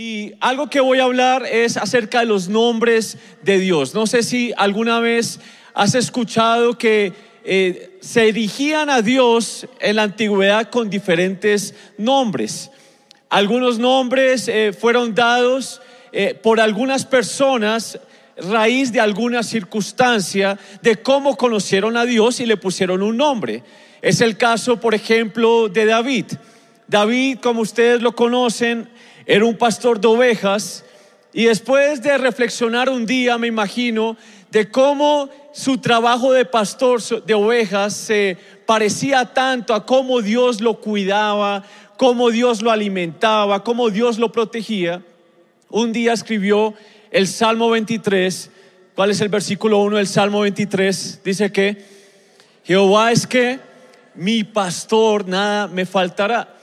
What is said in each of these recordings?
Y algo que voy a hablar es acerca de los nombres de Dios. No sé si alguna vez has escuchado que eh, se dirigían a Dios en la antigüedad con diferentes nombres. Algunos nombres eh, fueron dados eh, por algunas personas raíz de alguna circunstancia de cómo conocieron a Dios y le pusieron un nombre. Es el caso, por ejemplo, de David. David, como ustedes lo conocen, era un pastor de ovejas y después de reflexionar un día, me imagino, de cómo su trabajo de pastor de ovejas se parecía tanto a cómo Dios lo cuidaba, cómo Dios lo alimentaba, cómo Dios lo protegía, un día escribió el Salmo 23. ¿Cuál es el versículo 1 del Salmo 23? Dice que Jehová es que mi pastor, nada me faltará.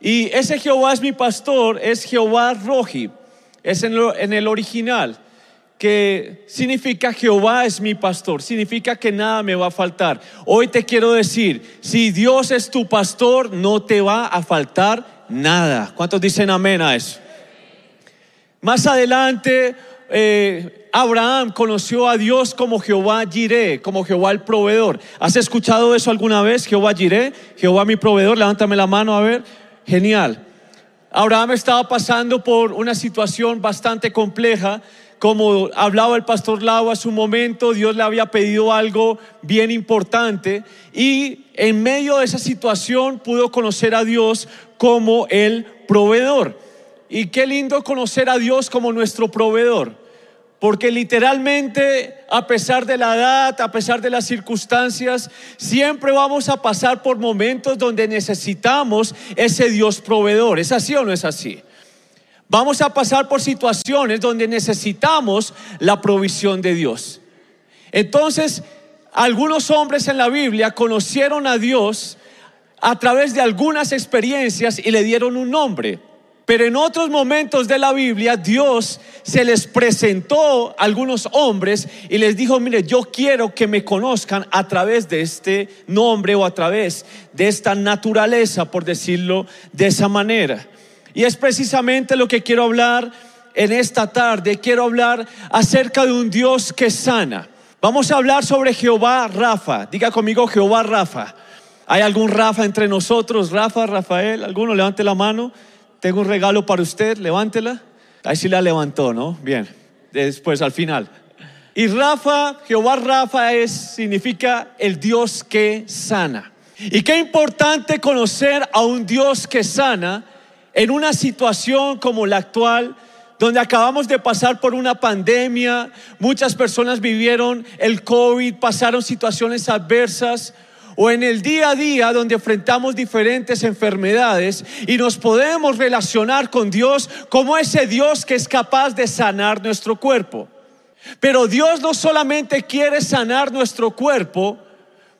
Y ese Jehová es mi pastor, es Jehová Roji, es en, el original, que significa Jehová es mi pastor, significa que nada me va a faltar. Hoy te quiero decir, si Dios es tu pastor, no te va a faltar nada. ¿Cuántos dicen amén a eso? Más adelante, eh, Abraham conoció a Dios como Jehová Jireh, como Jehová el proveedor. ¿Has escuchado eso alguna vez? Jehová Jireh, Jehová mi proveedor, levántame la mano a ver. Genial. Abraham estaba pasando por una situación bastante compleja. Como hablaba el pastor Lau hace un momento, Dios le había pedido algo bien importante y en medio de esa situación pudo conocer a Dios como el proveedor. Y qué lindo conocer a Dios como nuestro proveedor. Porque literalmente, a pesar de la edad, a pesar de las circunstancias, siempre vamos a pasar por momentos donde necesitamos ese Dios proveedor. ¿Es así o no es así? Vamos a pasar por situaciones donde necesitamos la provisión de Dios. Entonces, algunos hombres en la Biblia conocieron a Dios a través de algunas experiencias y le dieron un nombre. Pero en otros momentos de la Biblia, Dios se les presentó a algunos hombres y les dijo, mire, yo quiero que me conozcan a través de este nombre o a través de esta naturaleza, por decirlo de esa manera. Y es precisamente lo que quiero hablar en esta tarde. Quiero hablar acerca de un Dios que sana. Vamos a hablar sobre Jehová Rafa. Diga conmigo Jehová Rafa. ¿Hay algún Rafa entre nosotros? Rafa, Rafael, alguno levante la mano. Tengo un regalo para usted, levántela. Ahí sí la levantó, ¿no? Bien, después al final. Y Rafa, Jehová Rafa es, significa el Dios que sana. Y qué importante conocer a un Dios que sana en una situación como la actual, donde acabamos de pasar por una pandemia, muchas personas vivieron el COVID, pasaron situaciones adversas, o en el día a día donde enfrentamos diferentes enfermedades y nos podemos relacionar con Dios como ese Dios que es capaz de sanar nuestro cuerpo. Pero Dios no solamente quiere sanar nuestro cuerpo,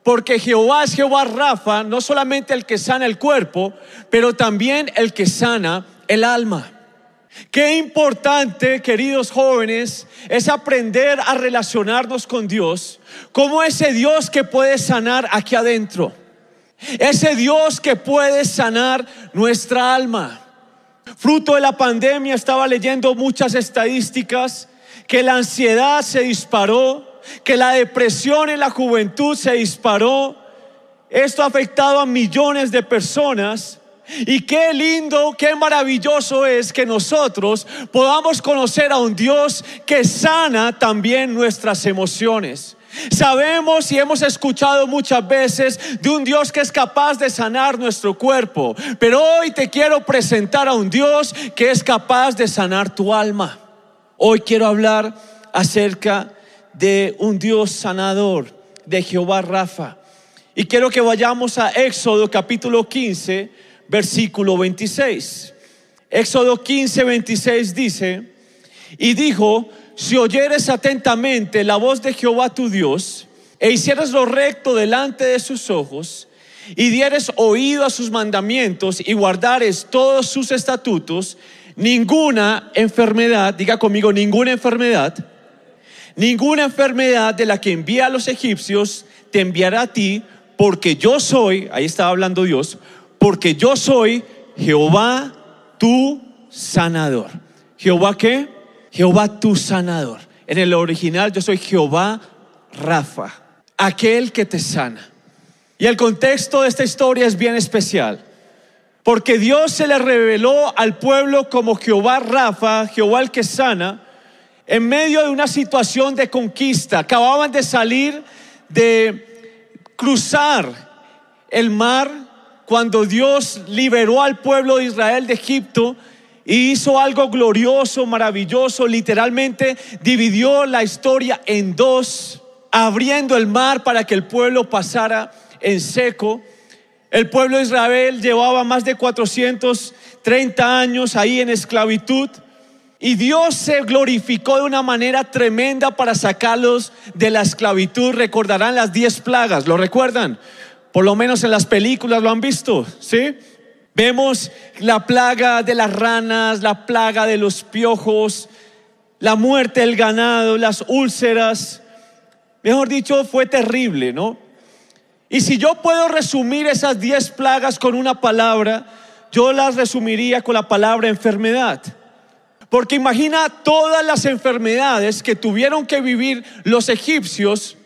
porque Jehová es Jehová Rafa, no solamente el que sana el cuerpo, pero también el que sana el alma. Qué importante, queridos jóvenes, es aprender a relacionarnos con Dios como ese Dios que puede sanar aquí adentro. Ese Dios que puede sanar nuestra alma. Fruto de la pandemia estaba leyendo muchas estadísticas que la ansiedad se disparó, que la depresión en la juventud se disparó. Esto ha afectado a millones de personas y qué lindo, qué maravilloso es que nosotros podamos conocer a un Dios que sana también nuestras emociones. Sabemos y hemos escuchado muchas veces de un Dios que es capaz de sanar nuestro cuerpo, pero hoy te quiero presentar a un Dios que es capaz de sanar tu alma. Hoy quiero hablar acerca de un Dios sanador, de Jehová Rafa. Y quiero que vayamos a Éxodo capítulo 15 versículo 26. Éxodo 15, 26 dice, y dijo, si oyeres atentamente la voz de Jehová tu Dios, e hicieres lo recto delante de sus ojos, y dieres oído a sus mandamientos y guardares todos sus estatutos, ninguna enfermedad, diga conmigo, ninguna enfermedad, ninguna enfermedad de la que envía a los egipcios te enviará a ti, porque yo soy, ahí estaba hablando Dios, porque yo soy Jehová tu sanador. Jehová qué? Jehová tu sanador. En el original yo soy Jehová Rafa, aquel que te sana. Y el contexto de esta historia es bien especial. Porque Dios se le reveló al pueblo como Jehová Rafa, Jehová el que sana, en medio de una situación de conquista. Acababan de salir de cruzar el mar cuando Dios liberó al pueblo de Israel de Egipto y hizo algo glorioso, maravilloso, literalmente dividió la historia en dos, abriendo el mar para que el pueblo pasara en seco. El pueblo de Israel llevaba más de 430 años ahí en esclavitud. Y Dios se glorificó de una manera tremenda para sacarlos de la esclavitud. Recordarán las diez plagas, ¿lo recuerdan? Por lo menos en las películas lo han visto, ¿sí? Vemos la plaga de las ranas, la plaga de los piojos, la muerte del ganado, las úlceras. Mejor dicho, fue terrible, ¿no? Y si yo puedo resumir esas diez plagas con una palabra, yo las resumiría con la palabra enfermedad. Porque imagina todas las enfermedades que tuvieron que vivir los egipcios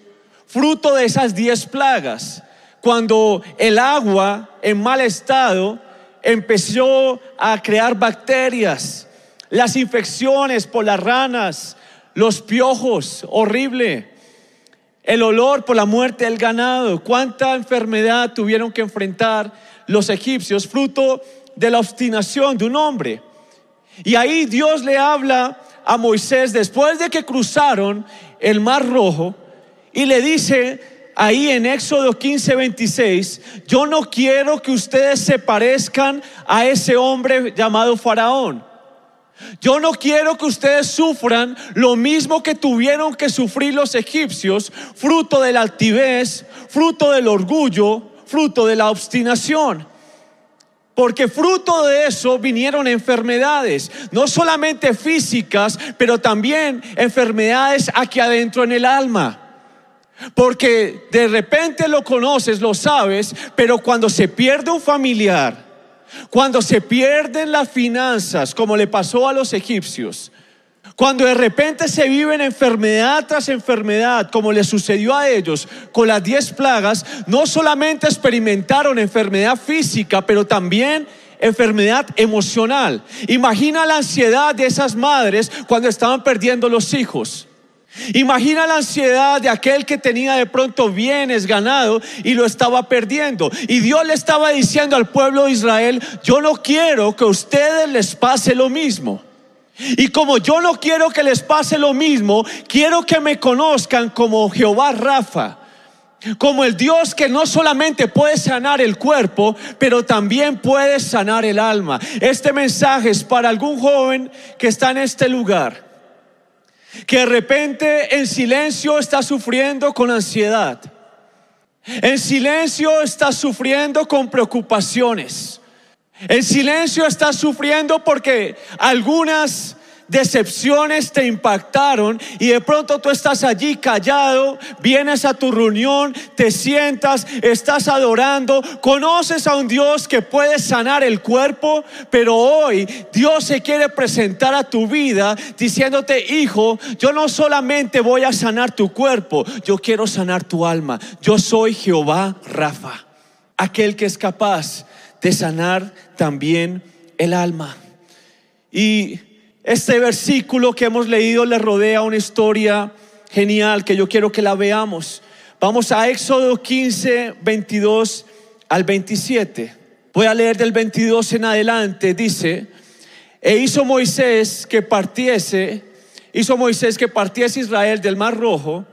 fruto de esas diez plagas. Cuando el agua en mal estado empezó a crear bacterias, las infecciones por las ranas, los piojos, horrible. El olor por la muerte del ganado. Cuánta enfermedad tuvieron que enfrentar los egipcios fruto de la obstinación de un hombre. Y ahí Dios le habla a Moisés después de que cruzaron el mar rojo y le dice ahí en Éxodo 15, 26, yo no quiero que ustedes se parezcan a ese hombre llamado Faraón. Yo no quiero que ustedes sufran lo mismo que tuvieron que sufrir los egipcios, fruto de la altivez, fruto del orgullo, fruto de la obstinación. Porque fruto de eso vinieron enfermedades, no solamente físicas, pero también enfermedades aquí adentro en el alma. Porque de repente lo conoces, lo sabes, pero cuando se pierde un familiar, cuando se pierden las finanzas, como le pasó a los egipcios, cuando de repente se viven enfermedad tras enfermedad, como le sucedió a ellos con las diez plagas, no solamente experimentaron enfermedad física, pero también enfermedad emocional. Imagina la ansiedad de esas madres cuando estaban perdiendo los hijos. Imagina la ansiedad de aquel que tenía de pronto bienes ganado y lo estaba perdiendo. Y Dios le estaba diciendo al pueblo de Israel, yo no quiero que a ustedes les pase lo mismo. Y como yo no quiero que les pase lo mismo, quiero que me conozcan como Jehová Rafa, como el Dios que no solamente puede sanar el cuerpo, pero también puede sanar el alma. Este mensaje es para algún joven que está en este lugar, que de repente en silencio está sufriendo con ansiedad, en silencio está sufriendo con preocupaciones. En silencio estás sufriendo porque algunas decepciones te impactaron y de pronto tú estás allí callado, vienes a tu reunión, te sientas, estás adorando, conoces a un Dios que puede sanar el cuerpo, pero hoy Dios se quiere presentar a tu vida diciéndote, hijo, yo no solamente voy a sanar tu cuerpo, yo quiero sanar tu alma. Yo soy Jehová Rafa, aquel que es capaz de sanar también el alma. Y este versículo que hemos leído le rodea una historia genial que yo quiero que la veamos. Vamos a Éxodo 15, 22 al 27. Voy a leer del 22 en adelante. Dice, e hizo Moisés que partiese, hizo Moisés que partiese Israel del mar rojo,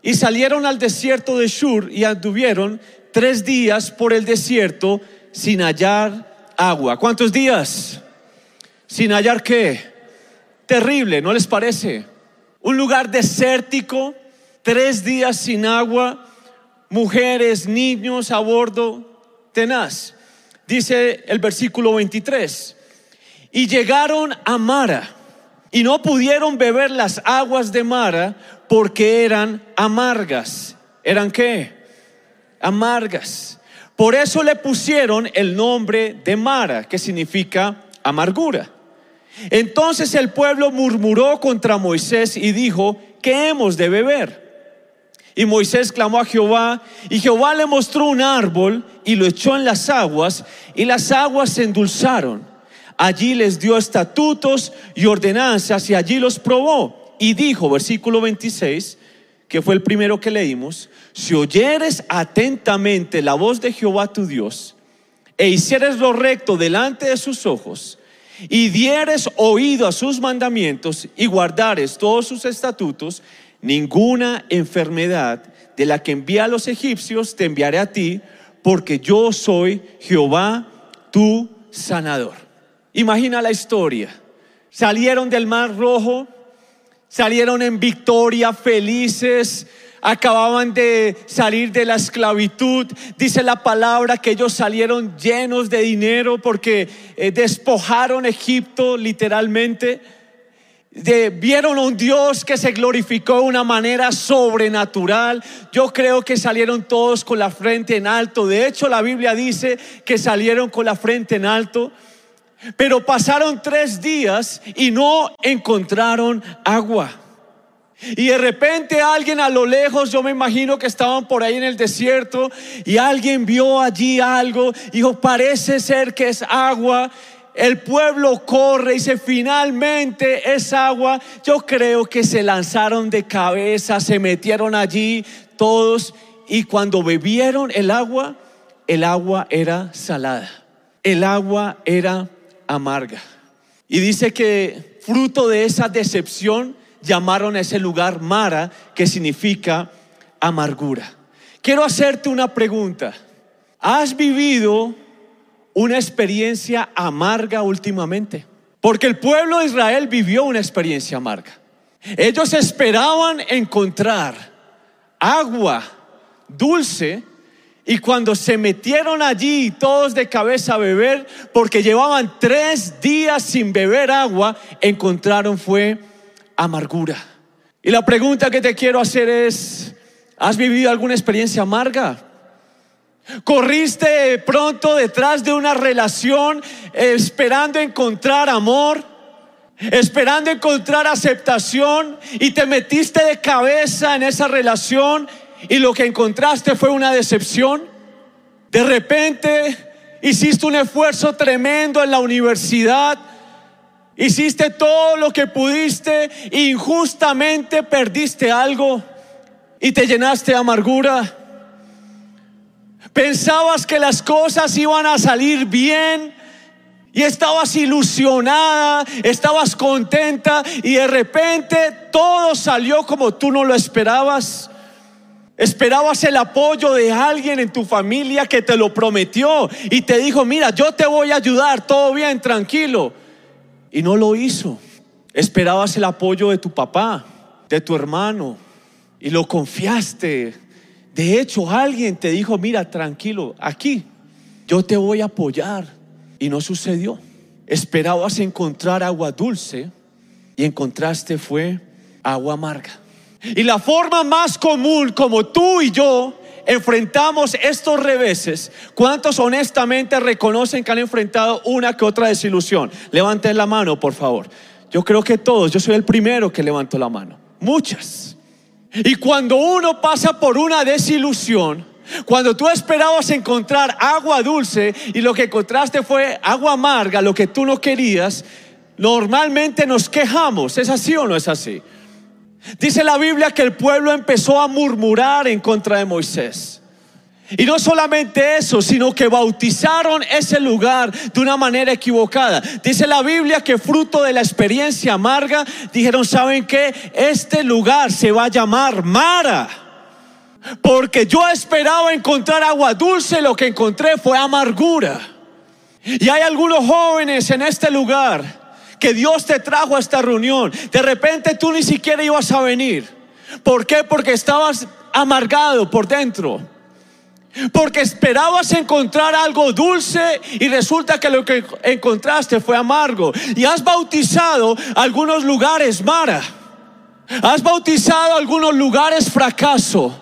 y salieron al desierto de Shur y anduvieron tres días por el desierto sin hallar agua. ¿Cuántos días? Sin hallar qué? Terrible, ¿no les parece? Un lugar desértico, tres días sin agua, mujeres, niños a bordo, tenaz. Dice el versículo 23. Y llegaron a Mara y no pudieron beber las aguas de Mara porque eran amargas. ¿Eran qué? Amargas. Por eso le pusieron el nombre de Mara, que significa amargura. Entonces el pueblo murmuró contra Moisés y dijo, ¿qué hemos de beber? Y Moisés clamó a Jehová, y Jehová le mostró un árbol y lo echó en las aguas, y las aguas se endulzaron. Allí les dio estatutos y ordenanzas, y allí los probó. Y dijo, versículo 26, que fue el primero que leímos, si oyeres atentamente la voz de Jehová tu Dios, e hicieres lo recto delante de sus ojos, y dieres oído a sus mandamientos, y guardares todos sus estatutos, ninguna enfermedad de la que envía a los egipcios te enviaré a ti, porque yo soy Jehová tu sanador. Imagina la historia. Salieron del mar rojo, salieron en victoria, felices, acababan de salir de la esclavitud. Dice la palabra que ellos salieron llenos de dinero porque eh, despojaron Egipto literalmente vieron a un Dios que se glorificó de una manera sobrenatural. Yo creo que salieron todos con la frente en alto. De hecho, la Biblia dice que salieron con la frente en alto. Pero pasaron tres días y no encontraron agua. Y de repente alguien a lo lejos, yo me imagino que estaban por ahí en el desierto, y alguien vio allí algo, dijo, parece ser que es agua el pueblo corre y dice, finalmente es agua. Yo creo que se lanzaron de cabeza, se metieron allí todos y cuando bebieron el agua, el agua era salada, el agua era amarga. Y dice que fruto de esa decepción llamaron a ese lugar Mara, que significa amargura. Quiero hacerte una pregunta. ¿Has vivido una experiencia amarga últimamente. Porque el pueblo de Israel vivió una experiencia amarga. Ellos esperaban encontrar agua dulce y cuando se metieron allí todos de cabeza a beber, porque llevaban tres días sin beber agua, encontraron fue amargura. Y la pregunta que te quiero hacer es, ¿has vivido alguna experiencia amarga? Corriste pronto detrás de una relación esperando encontrar amor, esperando encontrar aceptación y te metiste de cabeza en esa relación y lo que encontraste fue una decepción. De repente hiciste un esfuerzo tremendo en la universidad, hiciste todo lo que pudiste, injustamente perdiste algo y te llenaste de amargura. Pensabas que las cosas iban a salir bien y estabas ilusionada, estabas contenta y de repente todo salió como tú no lo esperabas. Esperabas el apoyo de alguien en tu familia que te lo prometió y te dijo, mira, yo te voy a ayudar, todo bien, tranquilo. Y no lo hizo. Esperabas el apoyo de tu papá, de tu hermano, y lo confiaste de hecho, alguien te dijo, mira, tranquilo, aquí yo te voy a apoyar. Y no sucedió. Esperabas encontrar agua dulce y encontraste fue agua amarga. Y la forma más común como tú y yo enfrentamos estos reveses, ¿cuántos honestamente reconocen que han enfrentado una que otra desilusión? Levanten la mano, por favor. Yo creo que todos, yo soy el primero que levanto la mano. Muchas. Y cuando uno pasa por una desilusión, cuando tú esperabas encontrar agua dulce y lo que encontraste fue agua amarga, lo que tú no querías, normalmente nos quejamos. ¿Es así o no es así? Dice la Biblia que el pueblo empezó a murmurar en contra de Moisés. Y no solamente eso, sino que bautizaron ese lugar de una manera equivocada. Dice la Biblia que fruto de la experiencia amarga, dijeron, ¿saben qué? Este lugar se va a llamar Mara. Porque yo esperaba encontrar agua dulce, lo que encontré fue amargura. Y hay algunos jóvenes en este lugar que Dios te trajo a esta reunión. De repente tú ni siquiera ibas a venir. ¿Por qué? Porque estabas amargado por dentro porque esperabas encontrar algo dulce y resulta que lo que encontraste fue amargo. Y has bautizado algunos lugares Mara. Has bautizado algunos lugares fracaso.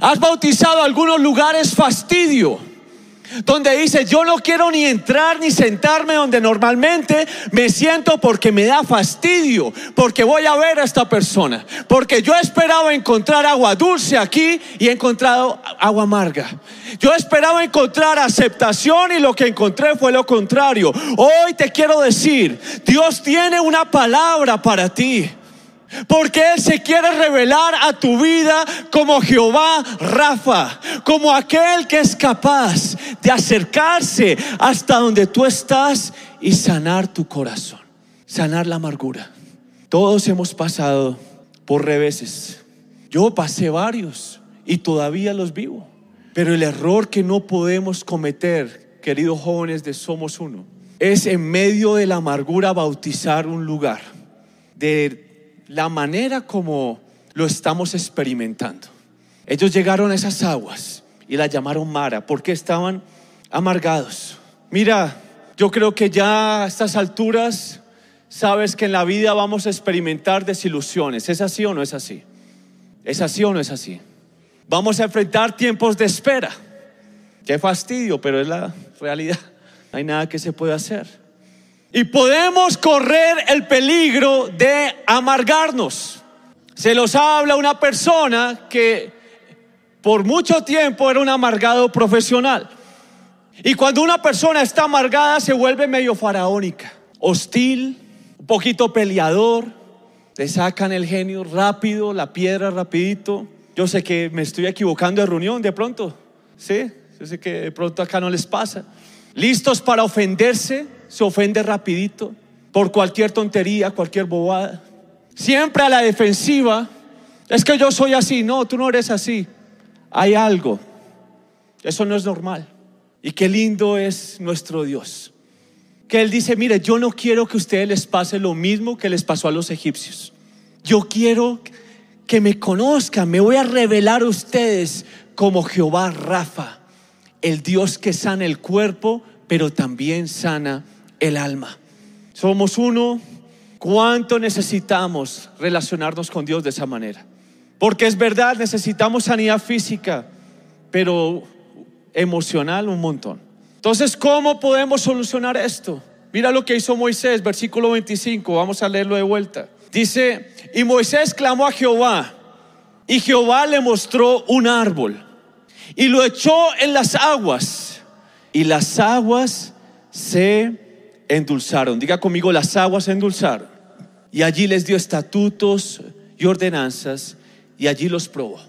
Has bautizado algunos lugares fastidio. Donde dice, yo no quiero ni entrar ni sentarme donde normalmente me siento porque me da fastidio, porque voy a ver a esta persona, porque yo esperaba encontrar agua dulce aquí y he encontrado agua amarga. Yo esperaba encontrar aceptación y lo que encontré fue lo contrario. Hoy te quiero decir, Dios tiene una palabra para ti. Porque Él se quiere revelar a tu vida como Jehová Rafa, como aquel que es capaz de acercarse hasta donde tú estás y sanar tu corazón, sanar la amargura. Todos hemos pasado por reveses. Yo pasé varios y todavía los vivo. Pero el error que no podemos cometer, queridos jóvenes de Somos Uno, es en medio de la amargura bautizar un lugar de la manera como lo estamos experimentando. Ellos llegaron a esas aguas y las llamaron Mara porque estaban amargados. Mira, yo creo que ya a estas alturas sabes que en la vida vamos a experimentar desilusiones. ¿Es así o no es así? ¿Es así o no es así? Vamos a enfrentar tiempos de espera. Qué fastidio, pero es la realidad. No hay nada que se pueda hacer. Y podemos correr el peligro de amargarnos. Se los habla una persona que por mucho tiempo era un amargado profesional. Y cuando una persona está amargada se vuelve medio faraónica, hostil, un poquito peleador, te sacan el genio rápido, la piedra rapidito. Yo sé que me estoy equivocando de reunión de pronto, ¿sí? Yo sé que de pronto acá no les pasa. Listos para ofenderse, se ofende rapidito por cualquier tontería, cualquier bobada. Siempre a la defensiva. Es que yo soy así. No, tú no eres así. Hay algo. Eso no es normal. Y qué lindo es nuestro Dios. Que Él dice, mire, yo no quiero que a ustedes les pase lo mismo que les pasó a los egipcios. Yo quiero que me conozcan, me voy a revelar a ustedes como Jehová Rafa, el Dios que sana el cuerpo, pero también sana el alma. Somos uno. ¿Cuánto necesitamos relacionarnos con Dios de esa manera? Porque es verdad, necesitamos sanidad física, pero emocional un montón. Entonces, ¿cómo podemos solucionar esto? Mira lo que hizo Moisés, versículo 25, vamos a leerlo de vuelta. Dice, y Moisés clamó a Jehová, y Jehová le mostró un árbol, y lo echó en las aguas, y las aguas se endulzaron. Diga conmigo, las aguas endulzaron. Y allí les dio estatutos y ordenanzas y allí los probó.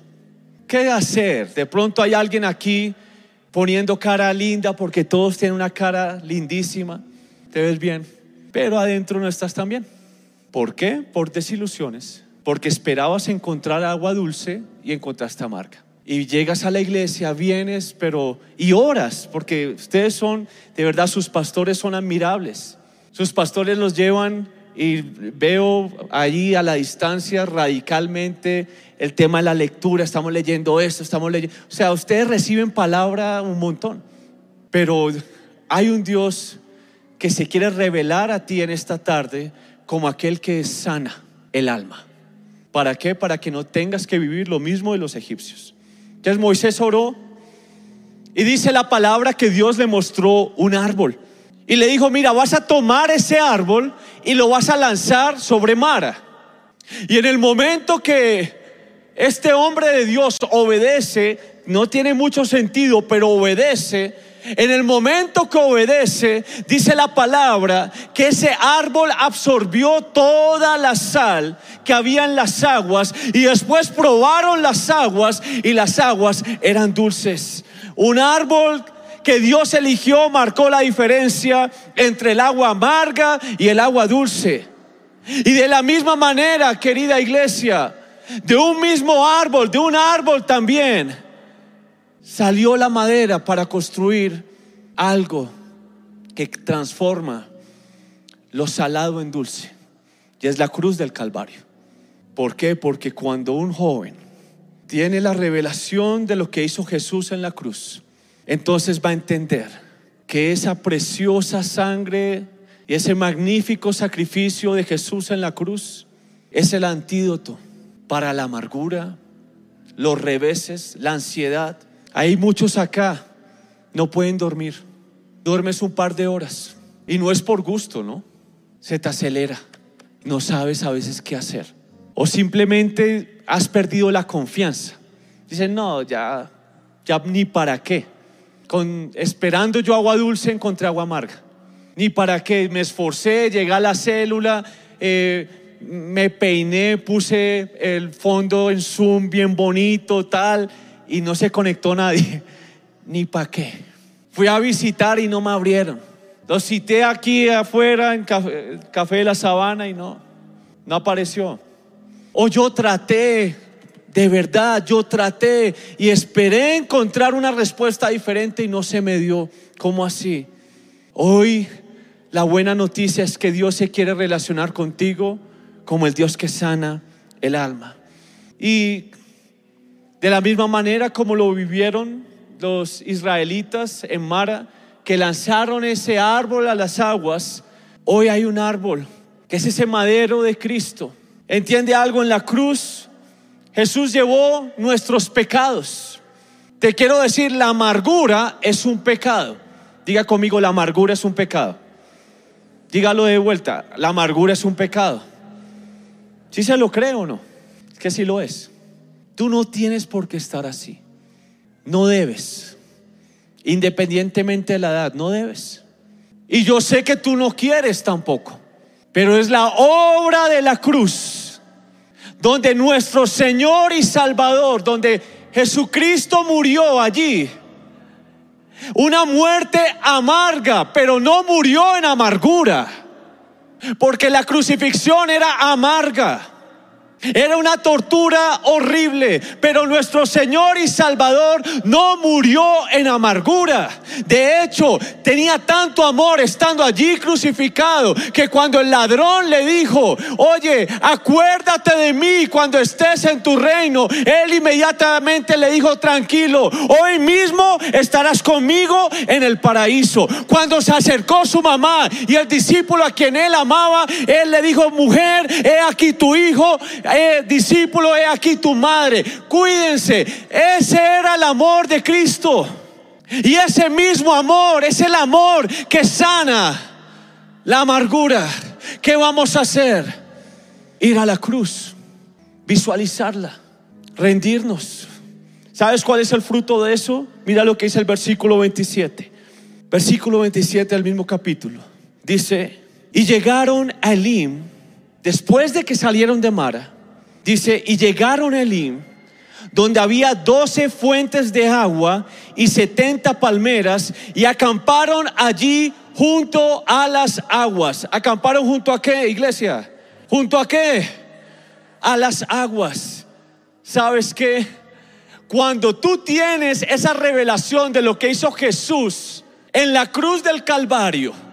¿Qué hacer? De pronto hay alguien aquí poniendo cara linda porque todos tienen una cara lindísima. Te ves bien, pero adentro no estás tan bien. ¿Por qué? Por desilusiones. Porque esperabas encontrar agua dulce y encontraste amarga y llegas a la iglesia, vienes, pero y oras, porque ustedes son, de verdad, sus pastores son admirables. Sus pastores los llevan y veo allí a la distancia radicalmente el tema de la lectura, estamos leyendo esto, estamos leyendo, o sea, ustedes reciben palabra un montón, pero hay un Dios que se quiere revelar a ti en esta tarde como aquel que sana el alma. ¿Para qué? Para que no tengas que vivir lo mismo de los egipcios. Entonces Moisés oró y dice la palabra que Dios le mostró un árbol. Y le dijo, mira, vas a tomar ese árbol y lo vas a lanzar sobre Mara. Y en el momento que este hombre de Dios obedece, no tiene mucho sentido, pero obedece, en el momento que obedece, dice la palabra que ese árbol absorbió toda la sal que había en las aguas y después probaron las aguas y las aguas eran dulces. Un árbol que Dios eligió marcó la diferencia entre el agua amarga y el agua dulce. Y de la misma manera, querida iglesia, de un mismo árbol, de un árbol también, salió la madera para construir algo que transforma lo salado en dulce. Y es la cruz del Calvario. ¿Por qué? Porque cuando un joven tiene la revelación de lo que hizo Jesús en la cruz, entonces va a entender que esa preciosa sangre y ese magnífico sacrificio de Jesús en la cruz es el antídoto para la amargura, los reveses, la ansiedad, hay muchos acá no pueden dormir. Duermes un par de horas y no es por gusto, ¿no? Se te acelera. No sabes a veces qué hacer. O simplemente has perdido la confianza. Dicen, no, ya, ya ni para qué. Con, esperando yo agua dulce encontré agua amarga. Ni para qué. Me esforcé, llegué a la célula, eh, me peiné, puse el fondo en Zoom bien bonito, tal, y no se conectó nadie. Ni para qué. Fui a visitar y no me abrieron. Los cité aquí afuera en café, café de la Sabana y no, no apareció. O yo traté, de verdad, yo traté y esperé encontrar una respuesta diferente y no se me dio. ¿Cómo así? Hoy la buena noticia es que Dios se quiere relacionar contigo como el Dios que sana el alma. Y de la misma manera como lo vivieron los israelitas en Mara, que lanzaron ese árbol a las aguas, hoy hay un árbol, que es ese madero de Cristo. ¿Entiende algo en la cruz? Jesús llevó nuestros pecados. Te quiero decir, la amargura es un pecado. Diga conmigo, la amargura es un pecado. Dígalo de vuelta, la amargura es un pecado. Si se lo cree o no? Es que sí lo es. Tú no tienes por qué estar así. No debes. Independientemente de la edad, no debes. Y yo sé que tú no quieres tampoco. Pero es la obra de la cruz, donde nuestro Señor y Salvador, donde Jesucristo murió allí. Una muerte amarga, pero no murió en amargura. Porque la crucifixión era amarga. Era una tortura horrible, pero nuestro Señor y Salvador no murió en amargura. De hecho, tenía tanto amor estando allí crucificado que cuando el ladrón le dijo, oye, acuérdate de mí cuando estés en tu reino, él inmediatamente le dijo, tranquilo, hoy mismo estarás conmigo en el paraíso. Cuando se acercó su mamá y el discípulo a quien él amaba, él le dijo, mujer, he aquí tu hijo eh, discípulo, he aquí tu madre. Cuídense. Ese era el amor de Cristo. Y ese mismo amor es el amor que sana la amargura. ¿Qué vamos a hacer? Ir a la cruz, visualizarla, rendirnos. ¿Sabes cuál es el fruto de eso? Mira lo que dice el versículo 27. Versículo 27 del mismo capítulo. Dice, y llegaron a Elim, después de que salieron de Mara, Dice, y llegaron a Elim, donde había doce fuentes de agua y setenta palmeras, y acamparon allí junto a las aguas. ¿Acamparon junto a qué, iglesia? ¿Junto a qué? A las aguas. ¿Sabes qué? Cuando tú tienes esa revelación de lo que hizo Jesús en la cruz del Calvario,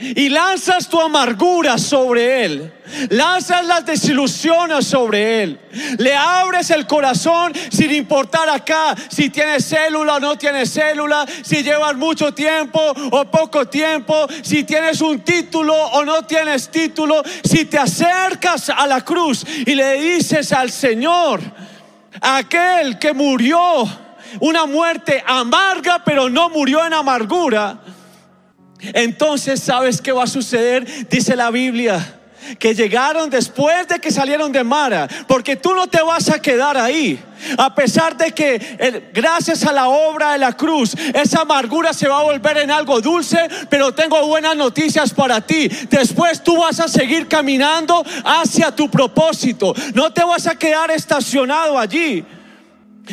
y lanzas tu amargura sobre él, lanzas las desilusiones sobre él, le abres el corazón sin importar acá si tienes célula o no tienes célula, si llevas mucho tiempo o poco tiempo, si tienes un título o no tienes título, si te acercas a la cruz y le dices al Señor, aquel que murió una muerte amarga pero no murió en amargura, entonces, ¿sabes qué va a suceder? Dice la Biblia que llegaron después de que salieron de Mara, porque tú no te vas a quedar ahí. A pesar de que gracias a la obra de la cruz, esa amargura se va a volver en algo dulce, pero tengo buenas noticias para ti. Después tú vas a seguir caminando hacia tu propósito. No te vas a quedar estacionado allí.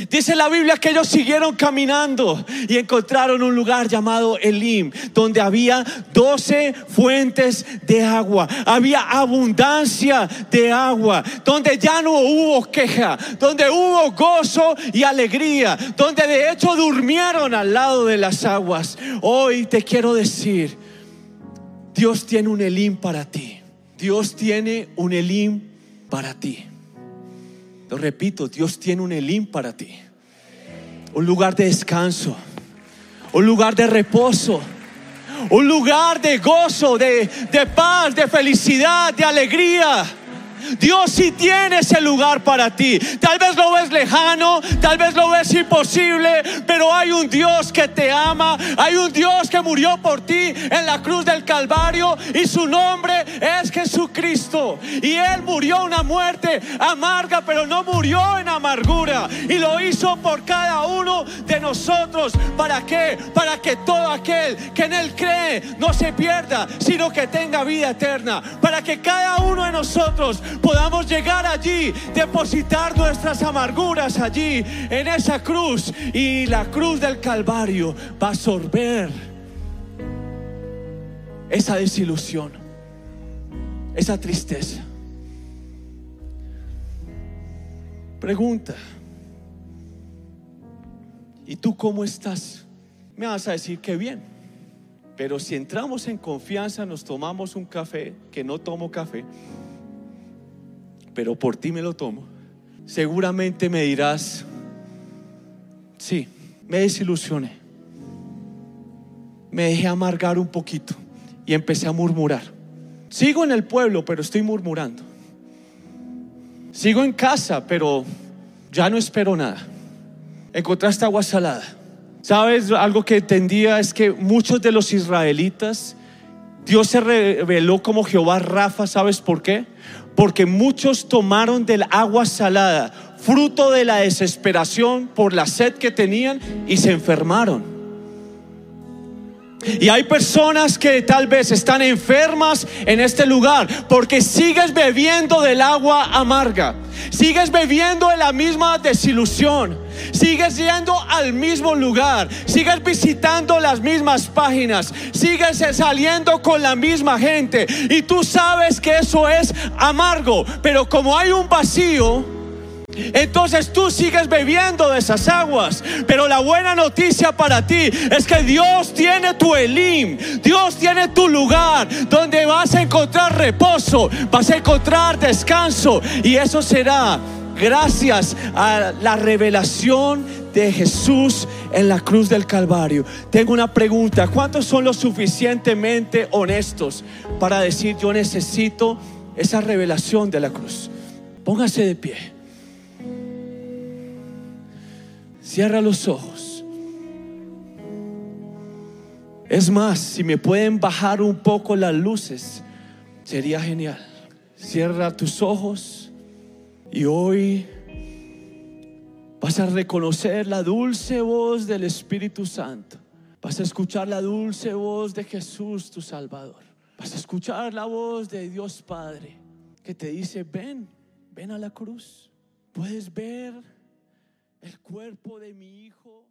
Dice la Biblia que ellos siguieron caminando y encontraron un lugar llamado Elim, donde había doce fuentes de agua, había abundancia de agua, donde ya no hubo queja, donde hubo gozo y alegría, donde de hecho durmieron al lado de las aguas. Hoy te quiero decir, Dios tiene un Elim para ti, Dios tiene un Elim para ti. Repito, Dios tiene un Elim para ti. Un lugar de descanso. Un lugar de reposo. Un lugar de gozo, de, de paz, de felicidad, de alegría. Dios sí tiene ese lugar para ti. Tal vez lo ves lejano, tal vez lo ves imposible, pero hay un Dios que te ama, hay un Dios que murió por ti en la cruz del Calvario y su nombre es Jesucristo. Y Él murió una muerte amarga, pero no murió en amargura. Y lo hizo por cada uno de nosotros. ¿Para qué? Para que todo aquel que en Él cree no se pierda, sino que tenga vida eterna. Para que cada uno de nosotros podamos llegar allí, depositar nuestras amarguras allí, en esa cruz. Y la cruz del Calvario va a absorber esa desilusión, esa tristeza. Pregunta, ¿y tú cómo estás? Me vas a decir que bien, pero si entramos en confianza, nos tomamos un café, que no tomo café, pero por ti me lo tomo, seguramente me dirás, sí, me desilusioné, me dejé amargar un poquito y empecé a murmurar. Sigo en el pueblo, pero estoy murmurando. Sigo en casa, pero ya no espero nada. Encontraste agua salada. ¿Sabes? Algo que entendía es que muchos de los israelitas, Dios se reveló como Jehová Rafa, ¿sabes por qué? Porque muchos tomaron del agua salada, fruto de la desesperación por la sed que tenían y se enfermaron. Y hay personas que tal vez están enfermas en este lugar porque sigues bebiendo del agua amarga, sigues bebiendo de la misma desilusión, sigues yendo al mismo lugar, sigues visitando las mismas páginas, sigues saliendo con la misma gente. Y tú sabes que eso es amargo, pero como hay un vacío, entonces tú sigues bebiendo de esas aguas. Pero la buena noticia para ti es que Dios tiene tu Elim. Dios tiene tu lugar donde vas a encontrar reposo, vas a encontrar descanso. Y eso será gracias a la revelación de Jesús en la cruz del Calvario. Tengo una pregunta. ¿Cuántos son lo suficientemente honestos para decir yo necesito esa revelación de la cruz? Póngase de pie. Cierra los ojos. Es más, si me pueden bajar un poco las luces, sería genial. Cierra tus ojos y hoy vas a reconocer la dulce voz del Espíritu Santo. Vas a escuchar la dulce voz de Jesús, tu Salvador. Vas a escuchar la voz de Dios Padre que te dice, ven, ven a la cruz. Puedes ver el cuerpo de mi hijo